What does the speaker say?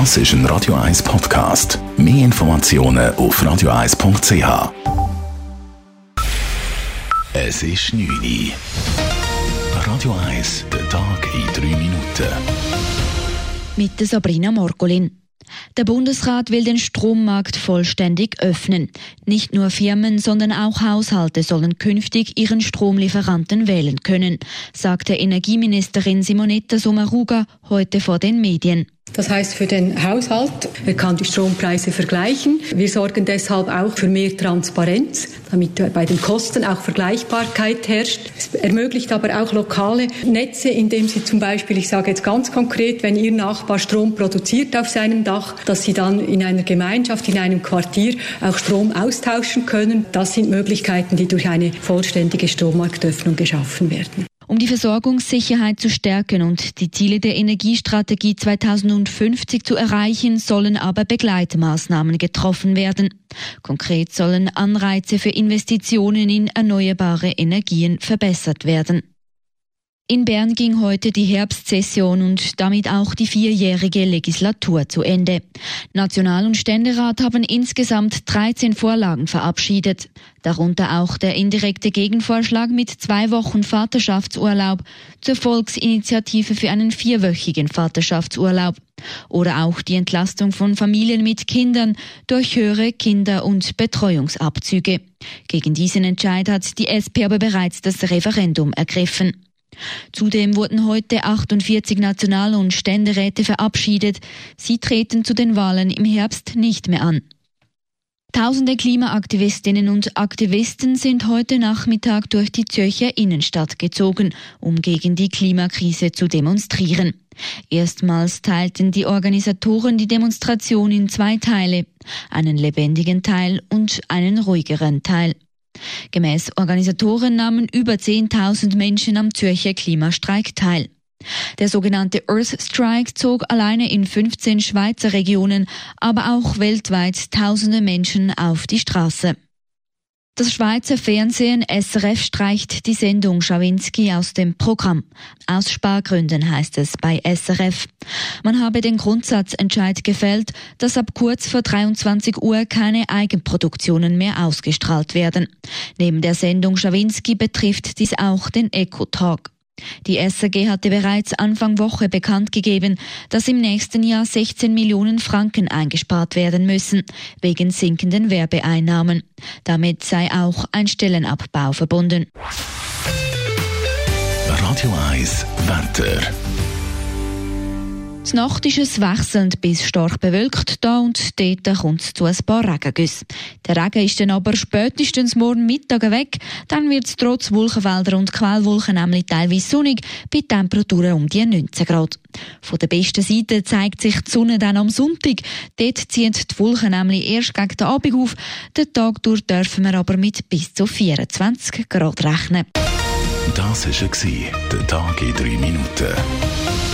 Das ist ein Radio 1 Podcast. Mehr Informationen auf radio1.ch. Es ist 9 Uhr. Radio 1, der Tag in 3 Minuten. Mit Sabrina Morgolin. Der Bundesrat will den Strommarkt vollständig öffnen. Nicht nur Firmen, sondern auch Haushalte sollen künftig ihren Stromlieferanten wählen können, sagte Energieministerin Simonetta Sommaruga heute vor den Medien. Das heißt für den Haushalt, er kann die Strompreise vergleichen. Wir sorgen deshalb auch für mehr Transparenz, damit bei den Kosten auch Vergleichbarkeit herrscht. Es ermöglicht aber auch lokale Netze, indem Sie zum Beispiel, ich sage jetzt ganz konkret, wenn Ihr Nachbar Strom produziert auf seinem Dach, dass Sie dann in einer Gemeinschaft, in einem Quartier auch Strom austauschen können. Das sind Möglichkeiten, die durch eine vollständige Strommarktöffnung geschaffen werden. Um die Versorgungssicherheit zu stärken und die Ziele der Energiestrategie 2050 zu erreichen, sollen aber Begleitmaßnahmen getroffen werden. Konkret sollen Anreize für Investitionen in erneuerbare Energien verbessert werden. In Bern ging heute die Herbstsession und damit auch die vierjährige Legislatur zu Ende. National- und Ständerat haben insgesamt 13 Vorlagen verabschiedet, darunter auch der indirekte Gegenvorschlag mit zwei Wochen Vaterschaftsurlaub zur Volksinitiative für einen vierwöchigen Vaterschaftsurlaub oder auch die Entlastung von Familien mit Kindern durch höhere Kinder- und Betreuungsabzüge. Gegen diesen Entscheid hat die SP aber bereits das Referendum ergriffen. Zudem wurden heute 48 National- und Ständeräte verabschiedet. Sie treten zu den Wahlen im Herbst nicht mehr an. Tausende Klimaaktivistinnen und Aktivisten sind heute Nachmittag durch die Zürcher Innenstadt gezogen, um gegen die Klimakrise zu demonstrieren. Erstmals teilten die Organisatoren die Demonstration in zwei Teile, einen lebendigen Teil und einen ruhigeren Teil. Gemäß Organisatoren nahmen über 10.000 Menschen am Zürcher Klimastreik teil. Der sogenannte Earth Strike zog alleine in 15 Schweizer Regionen, aber auch weltweit tausende Menschen auf die Straße. Das Schweizer Fernsehen SRF streicht die Sendung Schawinski aus dem Programm. Aus Spargründen heißt es bei SRF. Man habe den Grundsatzentscheid gefällt, dass ab kurz vor 23 Uhr keine Eigenproduktionen mehr ausgestrahlt werden. Neben der Sendung Schawinski betrifft dies auch den Eco-Talk. Die SAG hatte bereits Anfang Woche bekannt gegeben, dass im nächsten Jahr 16 Millionen Franken eingespart werden müssen, wegen sinkenden Werbeeinnahmen. Damit sei auch ein Stellenabbau verbunden. Radio 1 Wetter. Die Nacht ist es wechselnd bis stark bewölkt, da und dort kommt es zu ein paar Regengüssen. Der Regen ist dann aber spätestens morgen Mittag weg, dann wird es trotz Wolkenfelder und Quellwolken nämlich teilweise sonnig, bei Temperaturen um die 19 Grad. Von der besten Seite zeigt sich die Sonne dann am Sonntag. Dort ziehen die Wolken nämlich erst gegen den Abend auf. Den Tag durch dürfen wir aber mit bis zu 24 Grad rechnen. Das war der Tag in 3 Minuten.